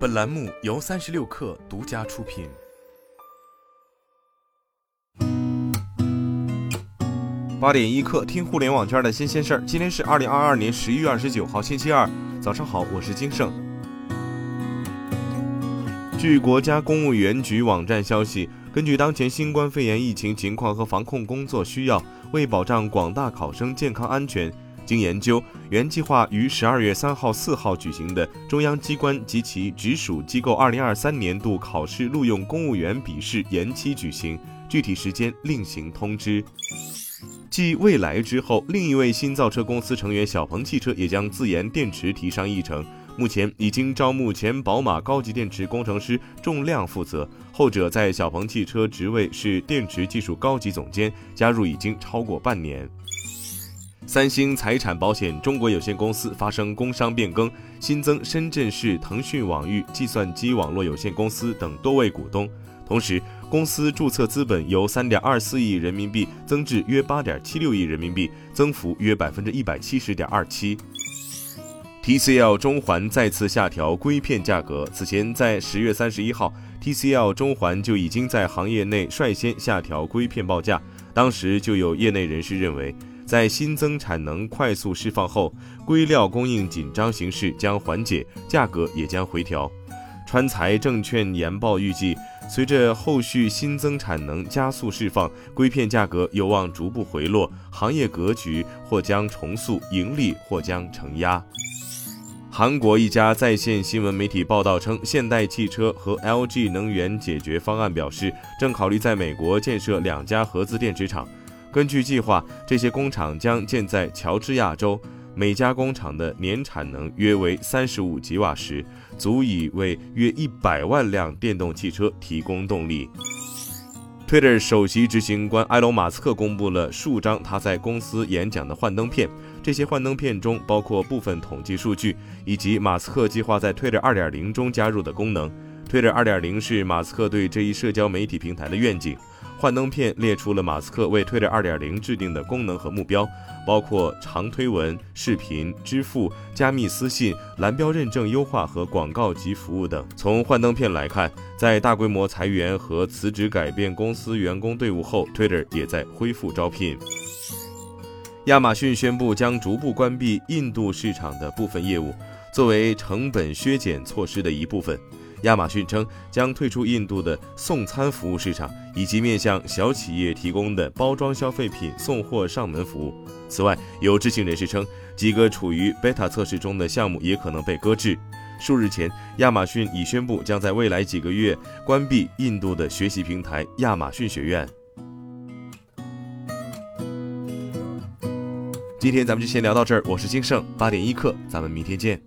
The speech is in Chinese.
本栏目由三十六氪独家出品。八点一刻，听互联网圈的新鲜事儿。今天是二零二二年十一月二十九号，星期二，早上好，我是金盛。据国家公务员局网站消息，根据当前新冠肺炎疫情情况和防控工作需要，为保障广大考生健康安全。经研究，原计划于十二月三号、四号举行的中央机关及其直属机构二零二三年度考试录用公务员笔试延期举行，具体时间另行通知。继蔚来之后，另一位新造车公司成员小鹏汽车也将自研电池提上议程，目前已经招募前宝马高级电池工程师仲亮负责，后者在小鹏汽车职位是电池技术高级总监，加入已经超过半年。三星财产保险中国有限公司发生工商变更，新增深圳市腾讯网域计算机网络有限公司等多位股东。同时，公司注册资本由三点二四亿人民币增至约八点七六亿人民币，增幅约百分之一百七十点二七。TCL 中环再次下调硅片价格。此前，在十月三十一号，TCL 中环就已经在行业内率先下调硅片报价，当时就有业内人士认为。在新增产能快速释放后，硅料供应紧张形势将缓解，价格也将回调。川财证券研报预计，随着后续新增产能加速释放，硅片价格有望逐步回落，行业格局或将重塑，盈利或将承压。韩国一家在线新闻媒体报道称，现代汽车和 LG 能源解决方案表示，正考虑在美国建设两家合资电池厂。根据计划，这些工厂将建在乔治亚州，每家工厂的年产能约为三十五吉瓦时，足以为约一百万辆电动汽车提供动力。Twitter 首席执行官埃隆·马斯克公布了数张他在公司演讲的幻灯片，这些幻灯片中包括部分统计数据，以及马斯克计划在 Twitter 2.0中加入的功能。Twitter 2.0是马斯克对这一社交媒体平台的愿景。幻灯片列出了马斯克为 Twitter 2.0制定的功能和目标，包括长推文、视频、支付、加密私信、蓝标认证优化和广告及服务等。从幻灯片来看，在大规模裁员和辞职改变公司员工队伍后，Twitter 也在恢复招聘。亚马逊宣布将逐步关闭印度市场的部分业务，作为成本削减措施的一部分。亚马逊称将退出印度的送餐服务市场，以及面向小企业提供的包装消费品送货上门服务。此外，有知情人士称，几个处于 beta 测试中的项目也可能被搁置。数日前，亚马逊已宣布将在未来几个月关闭印度的学习平台亚马逊学院。今天咱们就先聊到这儿，我是金盛，八点一刻，咱们明天见。